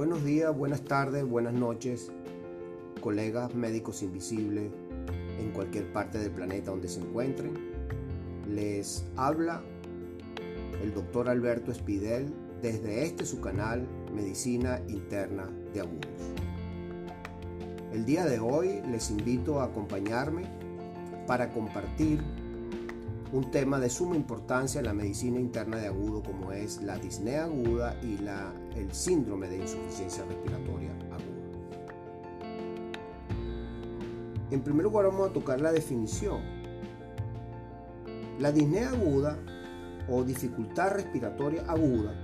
Buenos días, buenas tardes, buenas noches, colegas médicos invisibles en cualquier parte del planeta donde se encuentren. Les habla el doctor Alberto Espidel desde este su canal Medicina Interna de Agudos. El día de hoy les invito a acompañarme para compartir un tema de suma importancia en la medicina interna de agudo como es la disnea aguda y el síndrome de insuficiencia respiratoria aguda. En primer lugar vamos a tocar la definición. La disnea aguda o dificultad respiratoria aguda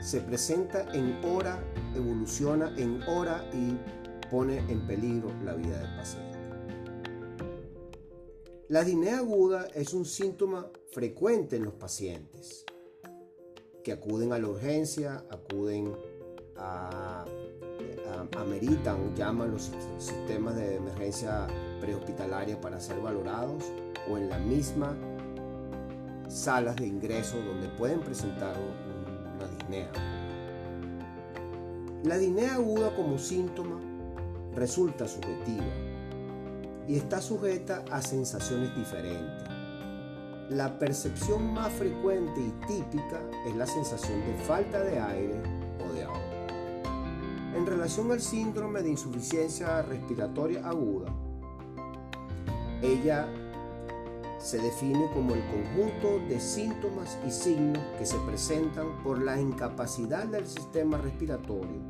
se presenta en hora, evoluciona en hora y pone en peligro la vida del paciente. La disnea aguda es un síntoma frecuente en los pacientes que acuden a la urgencia, acuden a, ameritan, llaman los sistemas de emergencia prehospitalaria para ser valorados o en la misma salas de ingreso donde pueden presentar una disnea. La disnea aguda como síntoma resulta subjetiva y está sujeta a sensaciones diferentes. La percepción más frecuente y típica es la sensación de falta de aire o de agua. En relación al síndrome de insuficiencia respiratoria aguda, ella se define como el conjunto de síntomas y signos que se presentan por la incapacidad del sistema respiratorio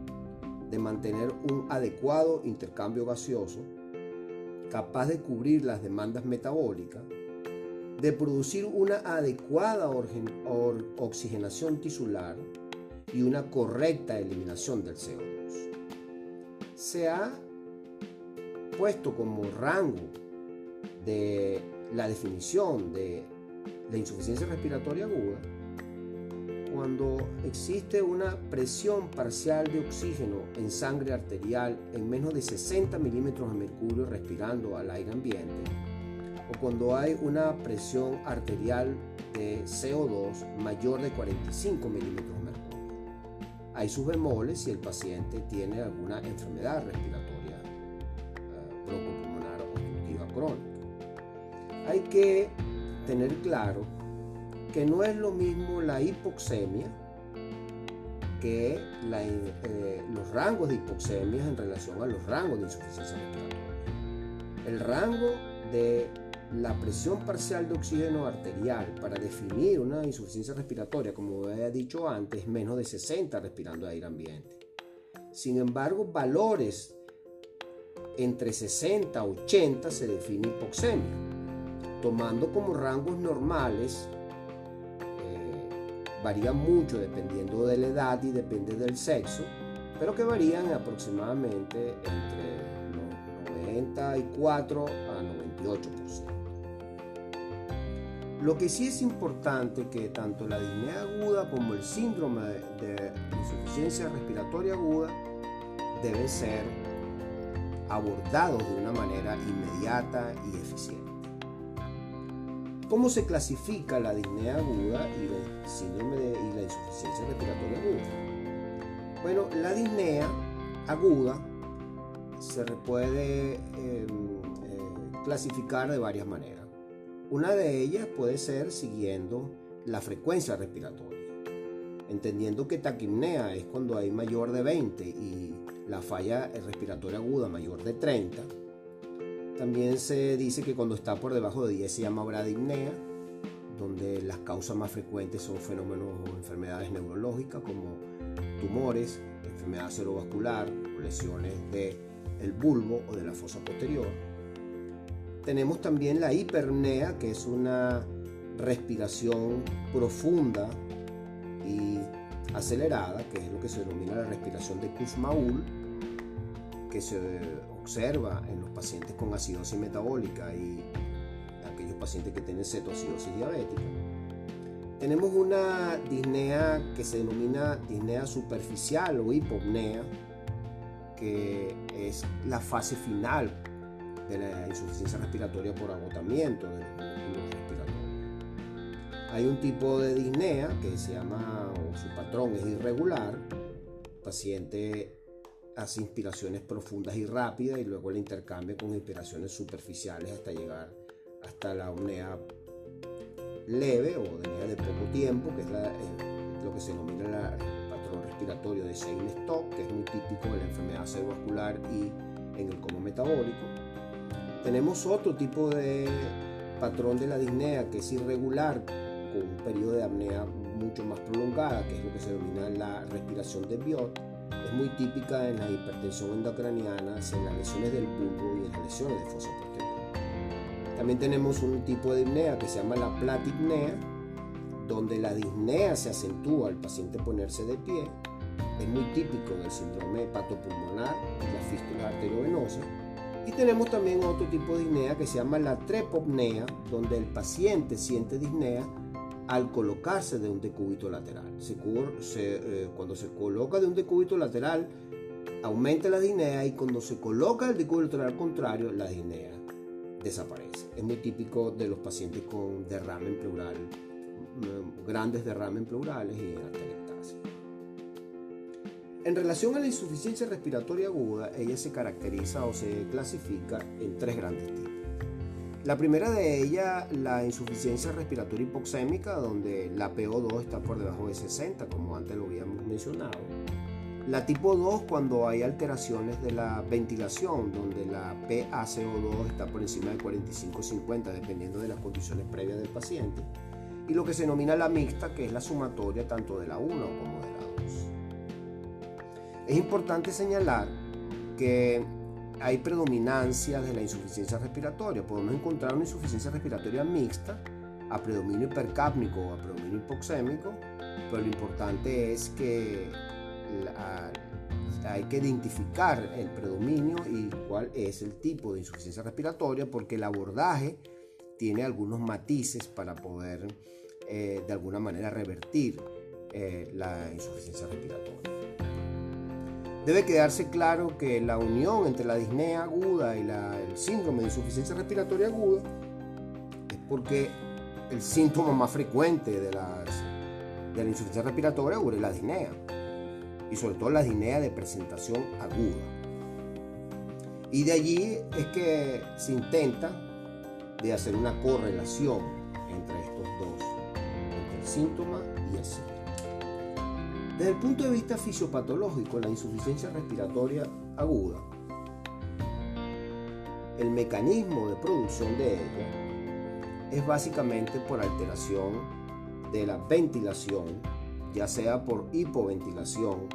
de mantener un adecuado intercambio gaseoso capaz de cubrir las demandas metabólicas, de producir una adecuada oxigenación tisular y una correcta eliminación del CO2. Se ha puesto como rango de la definición de la insuficiencia respiratoria aguda cuando existe una presión parcial de oxígeno en sangre arterial en menos de 60 milímetros de mercurio respirando al aire ambiente, o cuando hay una presión arterial de CO2 mayor de 45 milímetros de mercurio. Hay sus bemoles si el paciente tiene alguna enfermedad respiratoria broncopulmonar obstructiva crónica. Hay que tener claro que no es lo mismo la hipoxemia que eh, los rangos de hipoxemia en relación a los rangos de insuficiencia respiratoria. El rango de la presión parcial de oxígeno arterial para definir una insuficiencia respiratoria, como he dicho antes, es menos de 60 respirando aire ambiente. Sin embargo, valores entre 60 y 80 se define hipoxemia, tomando como rangos normales varían mucho dependiendo de la edad y depende del sexo, pero que varían aproximadamente entre 94 a 98%. Lo que sí es importante que tanto la disnea aguda como el síndrome de insuficiencia respiratoria aguda deben ser abordados de una manera inmediata y eficiente. ¿Cómo se clasifica la disnea aguda y la insuficiencia respiratoria aguda? Bueno, la disnea aguda se puede em, eh, clasificar de varias maneras. Una de ellas puede ser siguiendo la frecuencia respiratoria, entendiendo que taquipnea es cuando hay mayor de 20 y la falla respiratoria aguda mayor de 30 también se dice que cuando está por debajo de 10 se llama bradipnea, donde las causas más frecuentes son fenómenos o enfermedades neurológicas como tumores, enfermedad cerebrovascular, lesiones del el bulbo o de la fosa posterior. Tenemos también la hipernea, que es una respiración profunda y acelerada, que es lo que se denomina la respiración de Kussmaul, que se observa en los pacientes con acidosis metabólica y aquellos pacientes que tienen cetoacidosis diabética. Tenemos una disnea que se denomina disnea superficial o hipopnea, que es la fase final de la insuficiencia respiratoria por agotamiento de los músculos respiratorios. Hay un tipo de disnea que se llama, o su patrón es irregular, paciente hace inspiraciones profundas y rápidas y luego la intercambia con inspiraciones superficiales hasta llegar hasta la apnea leve o apnea de poco tiempo, que es eh, lo que se denomina el patrón respiratorio de Shane-Stock, que es muy típico de la enfermedad cerebrovascular y en el coma metabólico. Tenemos otro tipo de patrón de la disnea que es irregular, con un periodo de apnea mucho más prolongada, que es lo que se denomina la respiración de Biot es muy típica en la hipertensión endocraniana, en las lesiones del bulbo y en las lesiones de fosa posterior. También tenemos un tipo de disnea que se llama la platipnea, donde la disnea se acentúa al paciente ponerse de pie. Es muy típico del síndrome hepatopulmonar y la fístula arteriovenosa. Y tenemos también otro tipo de disnea que se llama la trepopnea, donde el paciente siente disnea al colocarse de un decúbito lateral. Eh, cuando se coloca de un decúbito lateral, aumenta la disnea y cuando se coloca el decúbito lateral contrario, la disnea desaparece. Es muy típico de los pacientes con derrame pleural, mm, grandes derrames pleurales y atelectasia. En relación a la insuficiencia respiratoria aguda, ella se caracteriza o se clasifica en tres grandes tipos. La primera de ellas, la insuficiencia respiratoria hipoxémica, donde la PO2 está por debajo de 60, como antes lo habíamos mencionado. La tipo 2, cuando hay alteraciones de la ventilación, donde la PaCO2 está por encima de 45-50, dependiendo de las condiciones previas del paciente. Y lo que se denomina la mixta, que es la sumatoria tanto de la 1 como de la 2. Es importante señalar que hay predominancia de la insuficiencia respiratoria. Podemos encontrar una insuficiencia respiratoria mixta a predominio hipercápnico o a predominio hipoxémico, pero lo importante es que hay que identificar el predominio y cuál es el tipo de insuficiencia respiratoria porque el abordaje tiene algunos matices para poder eh, de alguna manera revertir eh, la insuficiencia respiratoria. Debe quedarse claro que la unión entre la disnea aguda y el síndrome de insuficiencia respiratoria aguda es porque el síntoma más frecuente de, la insuficiencia respiratoria aguda es la disnea y sobre todo la disnea de presentación aguda. Y de allí es que se intenta de hacer una correlación entre estos dos, entre el síntoma y el síntoma. Desde el punto de vista fisiopatológico, la insuficiencia respiratoria aguda, el mecanismo de producción de ella es básicamente por alteración de la ventilación, ya sea por hipoventilación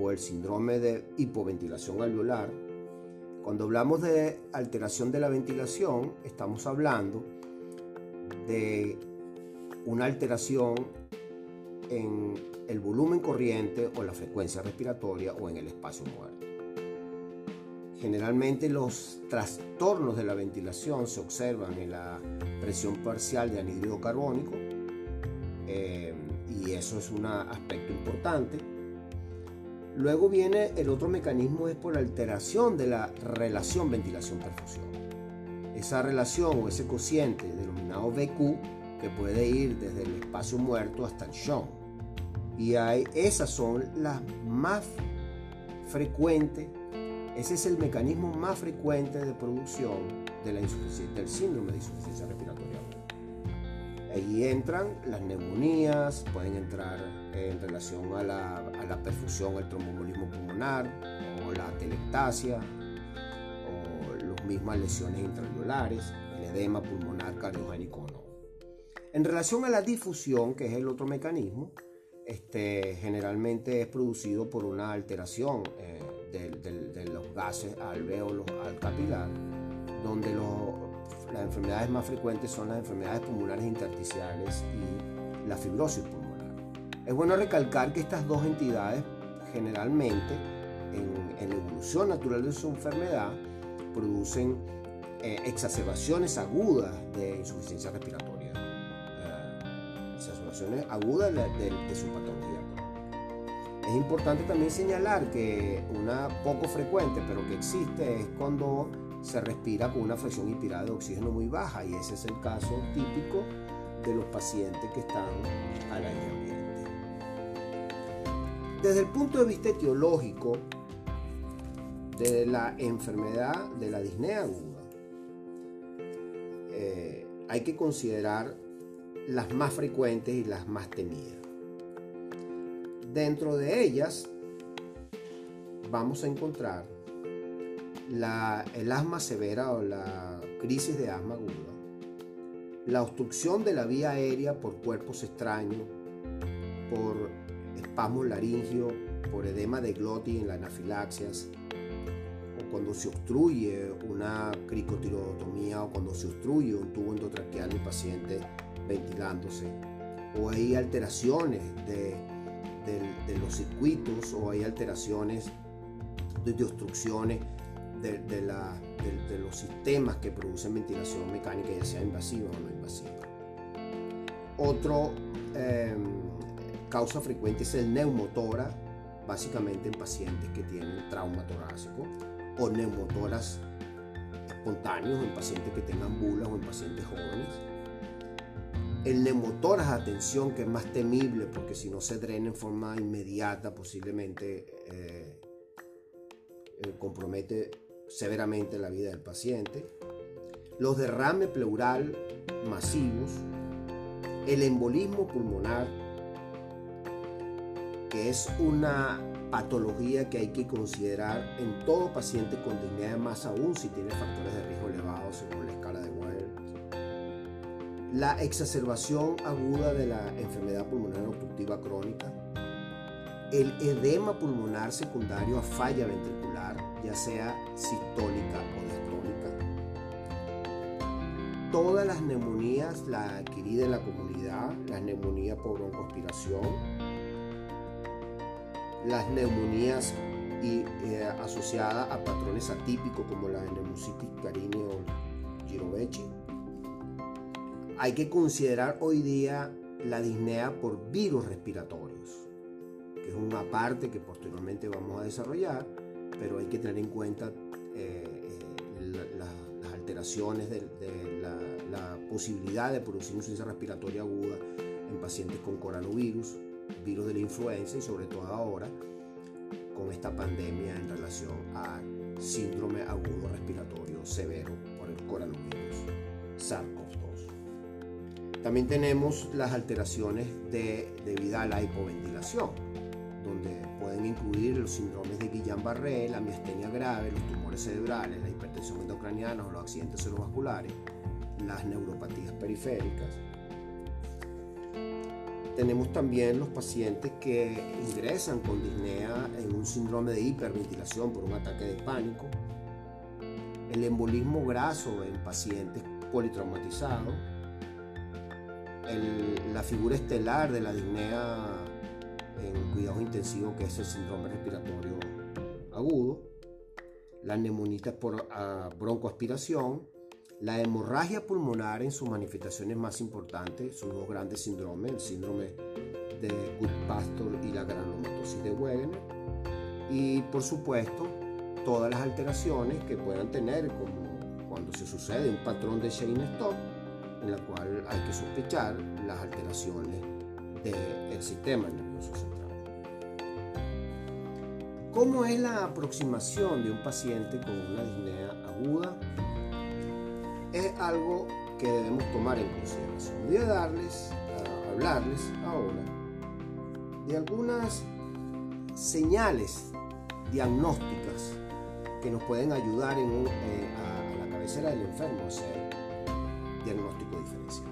o el síndrome de hipoventilación alveolar. Cuando hablamos de alteración de la ventilación, estamos hablando de una alteración en el volumen corriente o la frecuencia respiratoria o en el espacio muerto. Generalmente los trastornos de la ventilación se observan en la presión parcial de anhídrido carbónico eh, y eso es un aspecto importante. Luego viene el otro mecanismo es por alteración de la relación ventilación-perfusión. Esa relación o ese cociente denominado BQ que puede ir desde el espacio muerto hasta el shock y hay, esas son las más frecuentes, ese es el mecanismo más frecuente de producción de la del síndrome de insuficiencia respiratoria. Ahí entran las neumonías, pueden entrar en relación a la, a la perfusión, el tromboembolismo pulmonar o la telectasia o las mismas lesiones intraviolares, el edema pulmonar cardiogénico no. En relación a la difusión, que es el otro mecanismo, este, generalmente es producido por una alteración eh, de, los gases alvéolos al capilar, donde las enfermedades más frecuentes son las enfermedades pulmonares intersticiales y la fibrosis pulmonar. Es bueno recalcar que estas dos entidades generalmente en, la evolución natural de su enfermedad producen eh, exacerbaciones agudas de insuficiencia respiratoria agudas de, su patología. Es importante también señalar que una poco frecuente, pero que existe, es cuando se respira con una fracción inspirada de oxígeno muy baja y ese es el caso típico de los pacientes que están al aire ambiente. Desde el punto de vista etiológico, de la enfermedad de la disnea aguda, eh, hay que considerar las más frecuentes y las más temidas. Dentro de ellas vamos a encontrar el asma severa o la crisis de asma aguda, la obstrucción de la vía aérea por cuerpos extraños, por espasmos laringios, por edema de glotis en la anafilaxias, o cuando se obstruye una cricotirotomía o cuando se obstruye un tubo endotraqueal en paciente ventilándose, o hay alteraciones de, los circuitos o hay alteraciones de, obstrucciones de, los sistemas que producen ventilación mecánica, ya sea invasiva o no invasiva. Otro em, causa frecuente es el neumotora, básicamente en pacientes que tienen trauma torácico, o neumotoras espontáneos en pacientes que tengan bulas o en pacientes jóvenes el neumotoras, atención, que es más temible porque si no se drena en forma inmediata, posiblemente eh, eh, compromete severamente la vida del paciente. Los derrames pleural masivos, el embolismo pulmonar, que es una patología que hay que considerar en todo paciente con disnea, más aún si tiene factores de riesgo elevados según la exacerbación aguda de la enfermedad pulmonar obstructiva crónica, el edema pulmonar secundario a falla ventricular, ya sea sistólica o diastólica, todas las neumonías, la adquirida en la comunidad, las neumonías por broncoaspiración, las neumonías y, eh, asociadas a patrones atípicos como la neumocitis carini o girovechi, hay que considerar hoy día la disnea por virus respiratorios, que es una parte que posteriormente vamos a desarrollar, pero hay que tener en cuenta eh, eh, las alteraciones de, la, posibilidad de producir insuficiencia respiratoria aguda en pacientes con coronavirus, virus de la influenza y sobre todo ahora con esta pandemia en relación al síndrome agudo respiratorio severo por el coronavirus SARS-CoV-2. También tenemos las alteraciones de, debidas a la hipoventilación, donde pueden incluir los síndromes de Guillain-Barré, la miastenia grave, los tumores cerebrales, la hipertensión endocraniana o los accidentes cerebrovasculares, las neuropatías periféricas. Tenemos también los pacientes que ingresan con disnea en un síndrome de hiperventilación por un ataque de pánico, el embolismo graso en pacientes politraumatizados, la figura estelar de la disnea en cuidados intensivos, que es el síndrome respiratorio agudo, la neumonía por ah, broncoaspiración, la hemorragia pulmonar en sus manifestaciones más importantes, sus dos grandes síndromes, el síndrome de Goodpastor y la granulomatosis de Wegener, y por supuesto todas las alteraciones que puedan tener, como cuando se sucede un patrón de Shane-Stop, en la cual hay que sospechar las alteraciones del sistema nervioso central. ¿Cómo es la aproximación de un paciente con una disnea aguda? Es algo que debemos tomar en consideración. Voy a darles, hablarles ahora de algunas señales diagnósticas que nos pueden ayudar en eh, a, la cabecera del enfermo a diagnóstico diferencial.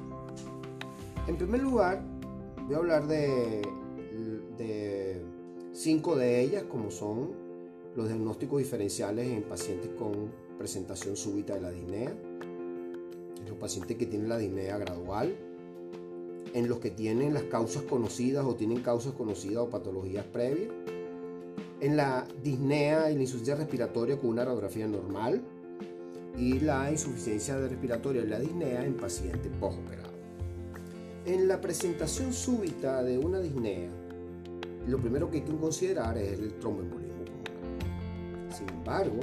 En primer lugar, voy a hablar de, de cinco de ellas, como son los diagnósticos diferenciales en pacientes con presentación súbita de la disnea, en los pacientes que tienen la disnea gradual, en los que tienen las causas conocidas o tienen causas conocidas o patologías previas, en la disnea y la insuficiencia respiratoria con una radiografía normal, y la insuficiencia respiratoria la disnea en pacientes postoperado. En la presentación súbita de una disnea, lo primero que hay que considerar es el tromboembolismo pulmonar. Sin embargo,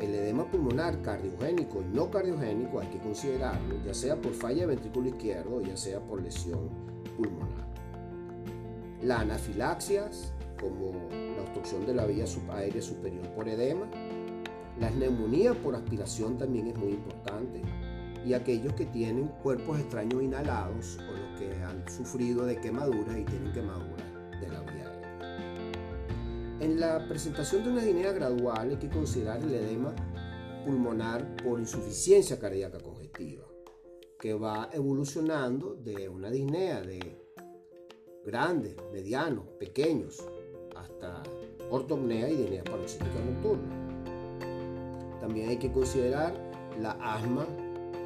el edema pulmonar cardiogénico y no cardiogénico hay que considerarlo, ya sea por falla de ventrículo izquierdo, ya sea por lesión pulmonar. La anafilaxias, como la obstrucción de la vía aérea superior por edema, La neumonía por aspiración también es muy importante y aquellos que tienen cuerpos extraños inhalados o los que han sufrido de quemaduras y tienen quemaduras de la vía. En la presentación de una disnea gradual hay que considerar el edema pulmonar por insuficiencia cardíaca congestiva, que va evolucionando de una disnea de grandes, medianos, pequeños, hasta ortopnea y disnea paroxística nocturna. También hay que considerar la asma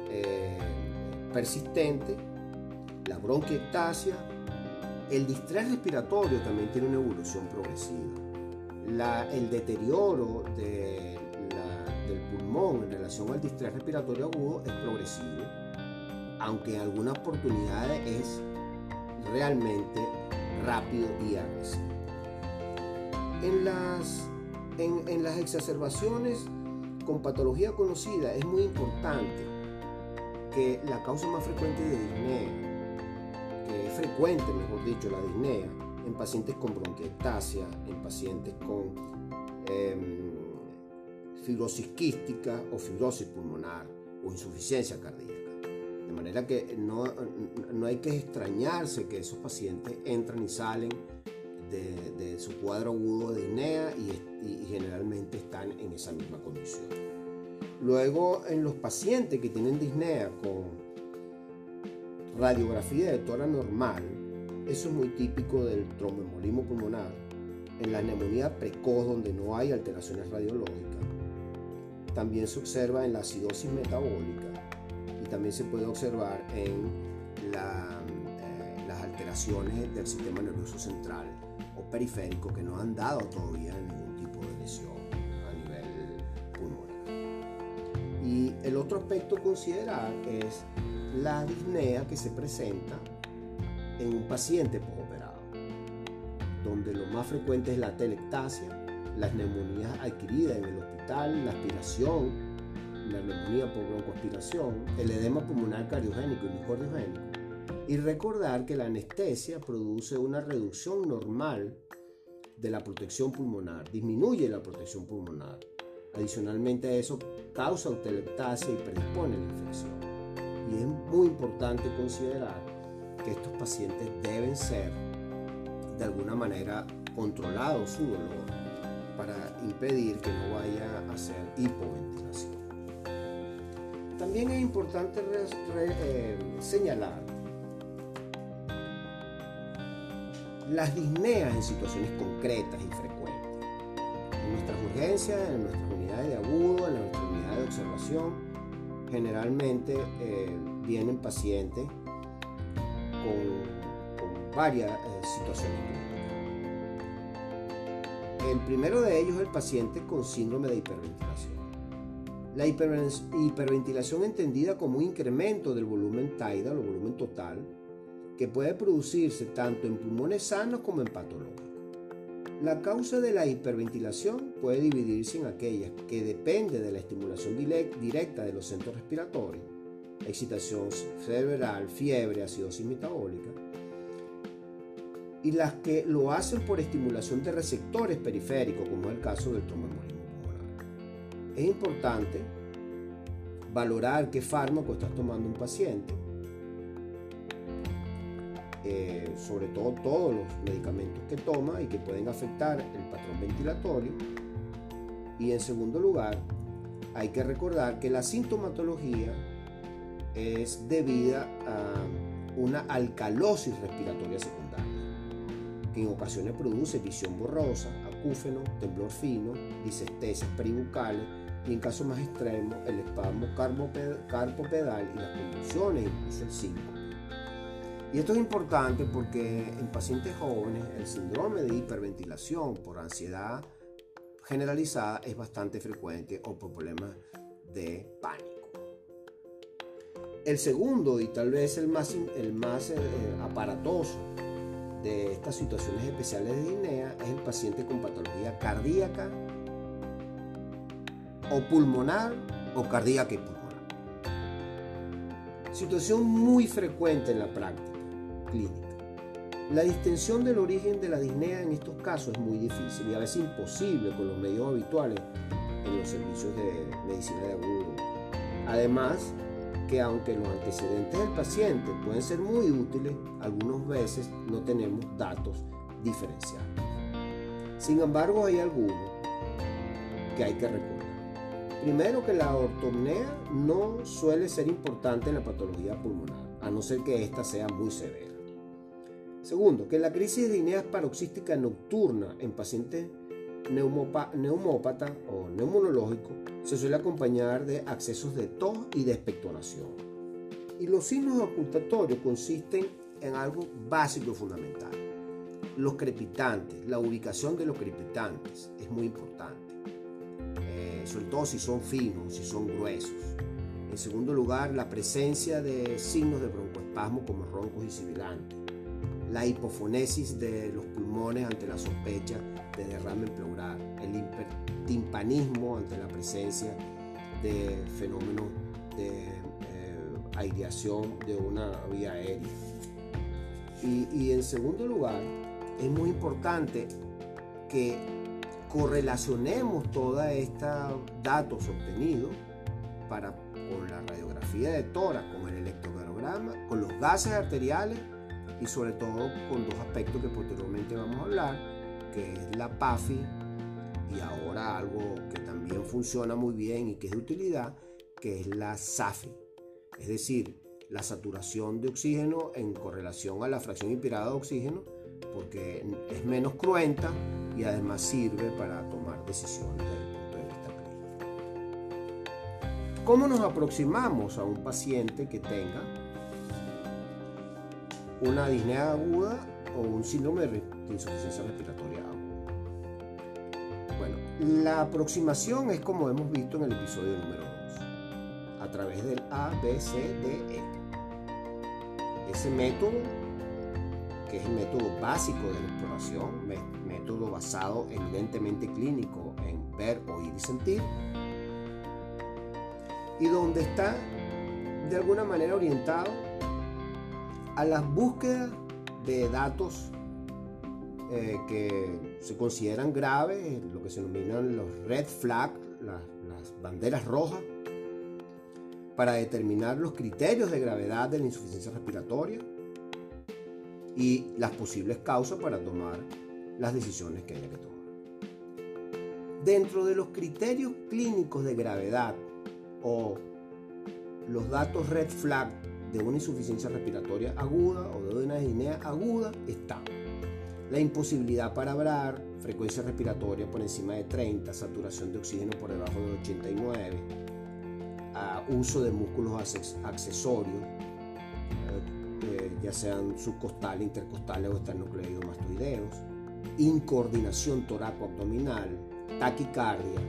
eh, persistente, la bronquiectasia, el distrés respiratorio también tiene una evolución progresiva. el deterioro del pulmón en relación al distrés respiratorio agudo es progresivo, aunque en algunas oportunidades es realmente rápido y agresivo. En las, en las exacerbaciones con patología conocida es muy importante que la causa más frecuente de disnea, que es frecuente, mejor dicho, la disnea, en pacientes con bronquiectasia, en pacientes con em, fibrosis quística o fibrosis pulmonar o insuficiencia cardíaca. De manera que no, no hay que extrañarse que esos pacientes entran y salen de, su cuadro agudo de disnea y generalmente están en esa misma condición. Luego, en los pacientes que tienen disnea con radiografía de tora normal, eso es muy típico del tromboembolismo pulmonar. En la neumonía precoz, donde no hay alteraciones radiológicas, también se observa en la acidosis metabólica y también se puede observar en eh, las alteraciones del sistema nervioso central periférico que no han dado todavía ningún tipo de lesión. Y el otro aspecto a considerar es la disnea que se presenta en un paciente postoperado, donde lo más frecuente es la telectasia, las neumonías adquiridas en el hospital, la aspiración, la neumonía por broncoaspiración, el edema pulmonar cardiogénico y. Y recordar que la anestesia produce una reducción normal de la protección pulmonar, disminuye la protección pulmonar Adicionalmente a eso, causa autolectasia y predispone a la infección. Y es muy importante considerar que estos pacientes deben ser de alguna manera controlados su dolor para impedir que no vaya a hacer hipoventilación. También es importante eh, señalar las disneas en situaciones concretas y frecuentes. En nuestras urgencias, en nuestras de agudo, en la unidad de observación, generalmente eh, vienen pacientes con, varias eh, situaciones. El primero de ellos es el paciente con síndrome de hiperventilación. La hiperventilación entendida como un incremento del volumen tidal o volumen total que puede producirse tanto en pulmones sanos como en patológicos. La causa de la hiperventilación puede dividirse en aquellas que depende de la estimulación directa de los centros respiratorios, excitación cerebral, fiebre, acidosis metabólica, y las que lo hacen por estimulación de receptores periféricos, como es el caso del tromboembolismo pulmonar. Es importante valorar qué fármaco está tomando un paciente eh, sobre todo todos los medicamentos que toma y que pueden afectar el patrón ventilatorio. Y en segundo lugar, hay que recordar que la sintomatología es debida a una alcalosis respiratoria secundaria, que en ocasiones produce visión borrosa, acúfeno, temblor fino, disestesias peribucales y en casos más extremos el espasmo carpopedal y las convulsiones, incluso el síncope. Y esto es importante porque en pacientes jóvenes el síndrome de hiperventilación por ansiedad generalizada es bastante frecuente o por problemas de pánico. El segundo y tal vez el más, el más eh, aparatoso de estas situaciones especiales de disnea es el paciente con patología cardíaca o pulmonar o cardíaca y pulmonar. Situación muy frecuente en la práctica clínica. La distensión del origen de la disnea en estos casos es muy difícil y a veces imposible con los medios habituales en los servicios de medicina de agudo. Además, que aunque los antecedentes del paciente pueden ser muy útiles, algunas veces no tenemos datos diferenciados. Sin embargo, hay algunos que hay que recordar. Primero que la ortopnea no suele ser importante en la patología pulmonar, a no ser que ésta sea muy severa. Segundo, que la crisis de dineas paroxística nocturna en pacientes neumópata o neumonológico se suele acompañar de accesos de tos y de expectoración. Y los signos ocultatorios consisten en algo básico y fundamental. Los crepitantes, la ubicación de los crepitantes es muy importante, eh, sobre todo si son finos, si son gruesos. En segundo lugar, la presencia de signos de broncoespasmo como roncos y sibilantes la hipofonesis de los pulmones ante la sospecha de derrame pleural, el hipertimpanismo ante la presencia de fenómenos de eh, aireación de una vía aérea. Y, y en segundo lugar, es muy importante que correlacionemos todos estos datos obtenidos para, con la radiografía de tórax, con el electrocardiograma, con los gases arteriales y sobre todo con dos aspectos que posteriormente vamos a hablar, que es la PAFI y ahora algo que también funciona muy bien y que es de utilidad, que es la SAFI, es decir, la saturación de oxígeno en correlación a la fracción inspirada de oxígeno, porque es menos cruenta y además sirve para tomar decisiones desde el punto de vista clínico. ¿Cómo nos aproximamos a un paciente que tenga una disnea aguda o un síndrome de insuficiencia respiratoria aguda. Bueno, la aproximación es como hemos visto en el episodio número 2, a través del A, B, C, D, E. Ese método, que es el método básico de la exploración, método basado evidentemente clínico en ver, oír y sentir, y donde está de alguna manera orientado a las búsquedas de datos eh, que se consideran graves, lo que se denominan los red flags, las, banderas rojas, para determinar los criterios de gravedad de la insuficiencia respiratoria y las posibles causas para tomar las decisiones que haya que tomar. Dentro de los criterios clínicos de gravedad o los datos red flag de una insuficiencia respiratoria aguda o de una disnea aguda está. La imposibilidad para hablar, frecuencia respiratoria por encima de 30, saturación de oxígeno por debajo de 89, uso de músculos accesorios, eh, eh, ya sean subcostales, intercostales o esternocleidomastoideos, incoordinación toraco-abdominal, taquicardia,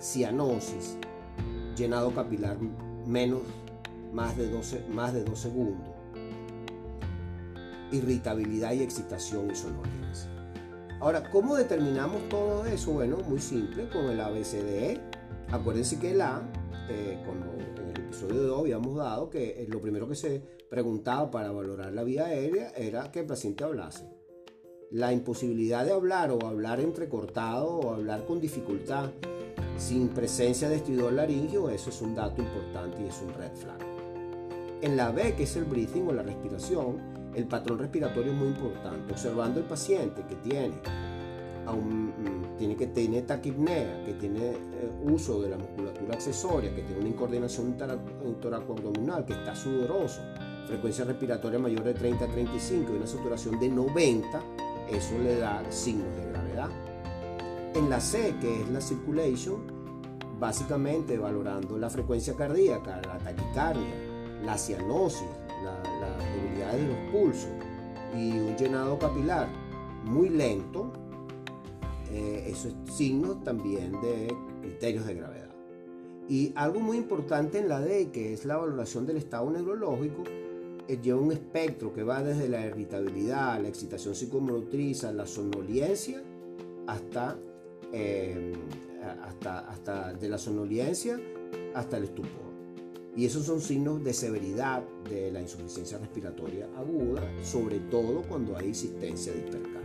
cianosis, llenado capilar menos más de 12, más de 2 segundos. Irritabilidad y excitación y sonoridad. Ahora, ¿cómo determinamos todo eso? Bueno, muy simple, con el ABCDE. Acuérdense que el A, eh, en el episodio 2 habíamos dado que lo primero que se preguntaba para valorar la vía aérea era que el paciente hablase. La imposibilidad de hablar o hablar entrecortado o hablar con dificultad sin presencia de estridor laringio, eso es un dato importante y es un red flag. En la B, que es el breathing o la respiración, el patrón respiratorio es muy importante. Observando el paciente que tiene, mm, tiene que tiene taquipnea, que tiene eh, uso de la musculatura accesoria, que tiene una incoordinación toracoabdominal, que está sudoroso, frecuencia respiratoria mayor de 30 a 35 y una saturación de 90, eso le da signos de gravedad. En la C, que es la circulation, básicamente valorando la frecuencia cardíaca, la taquicardia, la cianosis, la, debilidad de los pulsos y un llenado capilar muy lento, eh, eso es signo también de criterios de gravedad. Y algo muy importante en la D, que es la valoración del estado neurológico, eh, lleva un espectro que va desde la irritabilidad, la excitación psicomotriz, la somnolencia, hasta, eh, hasta, hasta de la somnolencia hasta el estupor. Y esos son signos de severidad de la insuficiencia respiratoria aguda, sobre todo cuando hay existencia de hipercapnia.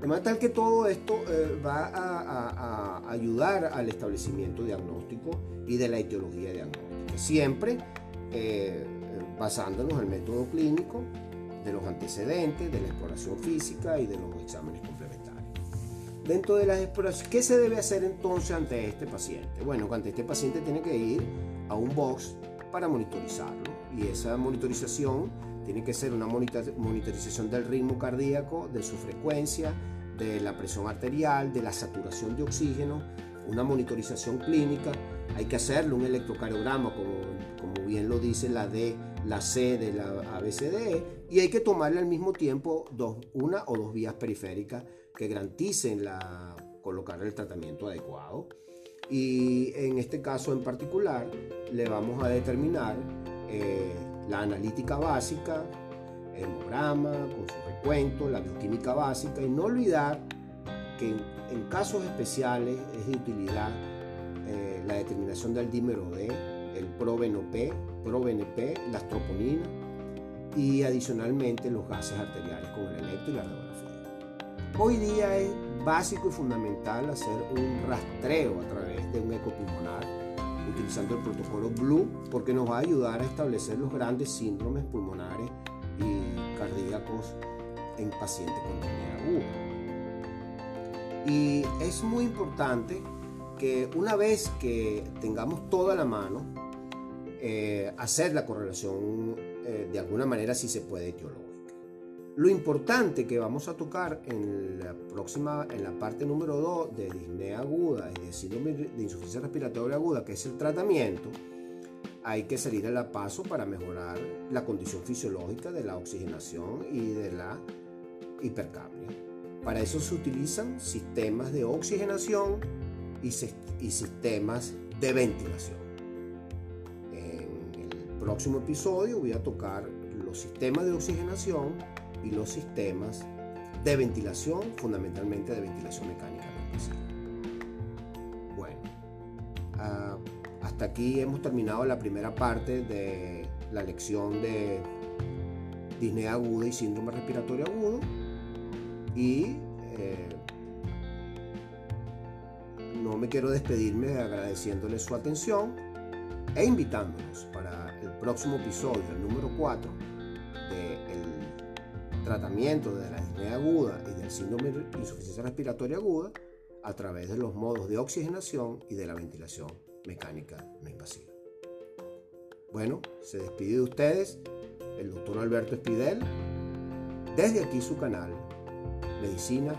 De manera tal que todo esto eh, va a, ayudar al establecimiento diagnóstico y de la etiología diagnóstica. Siempre eh, basándonos en el método clínico, de los antecedentes, de la exploración física y de los exámenes complementarios. Dentro de las exploraciones, ¿qué se debe hacer entonces ante este paciente? Bueno, ante este paciente tiene que ir a un box para monitorizarlo y esa monitorización tiene que ser una monitorización del ritmo cardíaco, de su frecuencia, de la presión arterial, de la saturación de oxígeno, una monitorización clínica. Hay que hacerle un electrocardiograma, como, como bien lo dice la D, la C de la ABCDE, y hay que tomarle al mismo tiempo dos, una o dos vías periféricas que garanticen la, colocar el tratamiento adecuado. Y en este caso en particular le vamos a determinar eh, la analítica básica, hemograma, con su recuento, la bioquímica básica y no olvidar que en, casos especiales es de utilidad eh, la determinación del dímero D, el ProBNP, ProBNP, las troponinas y adicionalmente los gases arteriales como el electro y la. Hoy día es básico y fundamental hacer un rastreo a través de un ecopulmonar utilizando el protocolo Blue porque nos va a ayudar a establecer los grandes síndromes pulmonares y cardíacos en pacientes con disnea aguda. Y es muy importante que una vez que tengamos toda la mano, eh, hacer la correlación eh, de alguna manera si se puede etiológica. Lo importante que vamos a tocar en la próxima, en la parte número 2 de disnea aguda y de síndrome de insuficiencia respiratoria aguda, que es el tratamiento, hay que salir a la paso para mejorar la condición fisiológica de la oxigenación y de la hipercapnia. Para eso se utilizan sistemas de oxigenación y, y sistemas de ventilación. En el próximo episodio voy a tocar los sistemas de oxigenación y los sistemas de ventilación, fundamentalmente de ventilación mecánica. Bueno, uh, hasta aquí hemos terminado la primera parte de la lección de disnea aguda y síndrome respiratorio agudo. Y eh, no me quiero despedirme agradeciéndoles su atención e invitándolos para el próximo episodio, el número 4, del tratamiento de la disnea aguda y del síndrome de insuficiencia respiratoria aguda a través de los modos de oxigenación y de la ventilación mecánica no invasiva. Bueno, se despide de ustedes el doctor Alberto Espidel desde aquí su canal Medicina